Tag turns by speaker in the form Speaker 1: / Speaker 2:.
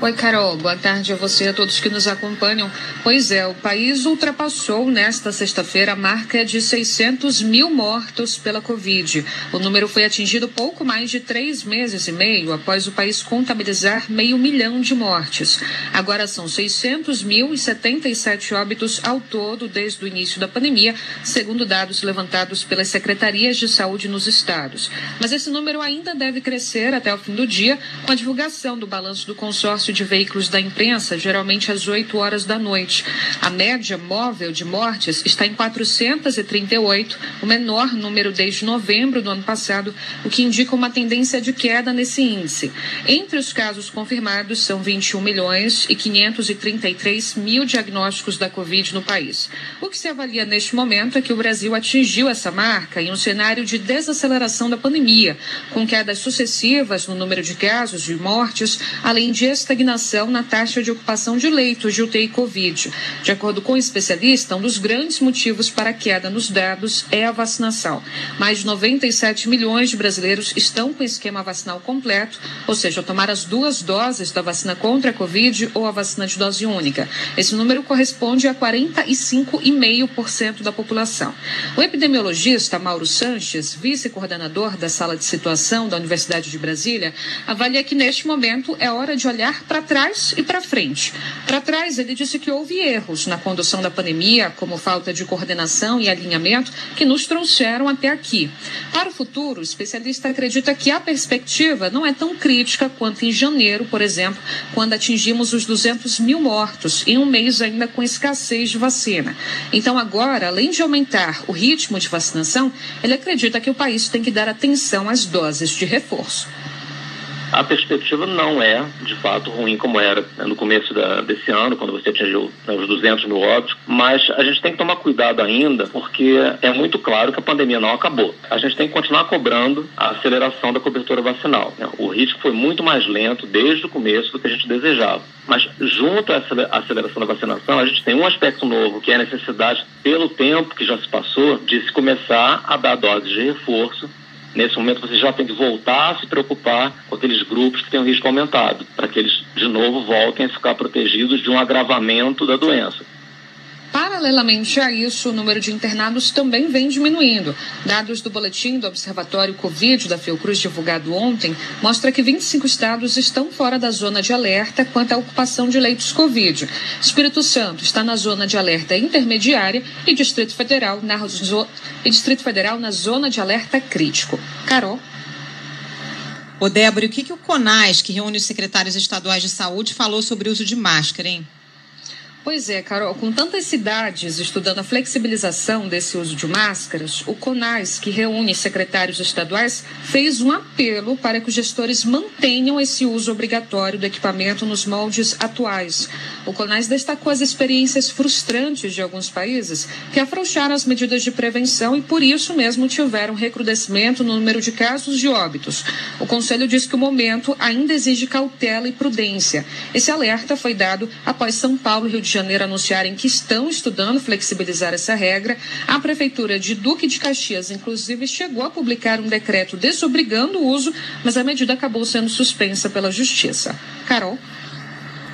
Speaker 1: Oi, Carol. Boa tarde a você e a todos que nos acompanham. Pois é, o país ultrapassou nesta sexta-feira a marca de 600 mil mortos pela Covid. O número foi atingido pouco mais de três meses e meio após o país contabilizar meio milhão de mortes. Agora são 600 mil e 77 óbitos ao todo desde o início da pandemia, segundo dados levantados pelas secretarias de saúde nos estados. Mas esse número ainda deve crescer até o fim do dia, com a divulgação do balanço do consórcio de veículos da imprensa, geralmente às 8 horas da noite. A média móvel de mortes está em 438, o menor número desde novembro do ano passado, o que indica uma tendência de queda nesse índice. Entre os casos confirmados, são 21 milhões e 533 mil diagnósticos da Covid no país. O que se avalia neste momento é que o Brasil atingiu essa marca em um cenário de desaceleração da pandemia, com quedas sucessivas no número de casos e mortes, além de estagnação estagnação na taxa de ocupação de leitos de UTI Covid. De acordo com o especialista, um dos grandes motivos para a queda nos dados é a vacinação. Mais de 97 milhões de brasileiros estão com esquema vacinal completo, ou seja, tomar as duas doses da vacina contra a Covid ou a vacina de dose única. Esse número corresponde a 45,5% da população. O epidemiologista Mauro Sanches, vice-coordenador da sala de situação da Universidade de Brasília, avalia que neste momento é hora de olhar para trás e para frente. Para trás, ele disse que houve erros na condução da pandemia, como falta de coordenação e alinhamento, que nos trouxeram até aqui. Para o futuro, o especialista acredita que a perspectiva não é tão crítica quanto em janeiro, por exemplo, quando atingimos os 200 mil mortos, em um mês ainda com escassez de vacina. Então, agora, além de aumentar o ritmo de vacinação, ele acredita que o país tem que dar atenção às doses de reforço
Speaker 2: a perspectiva não é, de fato, ruim como era no começo da, desse ano, quando você atingiu né, os 200 mil óbitos, mas a gente tem que tomar cuidado ainda, porque é muito claro que a pandemia não acabou. A gente tem que continuar cobrando a aceleração da cobertura vacinal. Né? O ritmo foi muito mais lento desde o começo do que a gente desejava. Mas, junto à aceleração da vacinação, a gente tem um aspecto novo, que é a necessidade, pelo tempo que já se passou, de se começar a dar doses de reforço Nesse momento, você já tem que voltar a se preocupar com aqueles grupos que têm o risco aumentado, para que eles, de novo, voltem a ficar protegidos de um agravamento da doença.
Speaker 1: Paralelamente a isso, o número de internados também vem diminuindo. Dados do boletim do Observatório Covid da Fiocruz divulgado ontem mostra que 25 estados estão fora da zona de alerta quanto à ocupação de leitos Covid. Espírito Santo está na zona de alerta intermediária e Distrito Federal na, e Distrito Federal na zona de alerta crítico. Carol.
Speaker 3: Ô, Débora, o que, que o CONAS, que reúne os secretários estaduais de saúde, falou sobre o uso de máscara, hein?
Speaker 1: Pois é, Carol, com tantas cidades estudando a flexibilização desse uso de máscaras, o CONAS, que reúne secretários estaduais, fez um apelo para que os gestores mantenham esse uso obrigatório do equipamento nos moldes atuais. O CONAS destacou as experiências frustrantes de alguns países que afrouxaram as medidas de prevenção e, por isso mesmo, tiveram recrudescimento no número de casos de óbitos. O Conselho diz que o momento ainda exige cautela e prudência. Esse alerta foi dado após São Paulo e Rio de Janeiro anunciarem que estão estudando flexibilizar essa regra, a Prefeitura de Duque de Caxias, inclusive, chegou a publicar um decreto desobrigando o uso, mas a medida acabou sendo suspensa pela Justiça. Carol.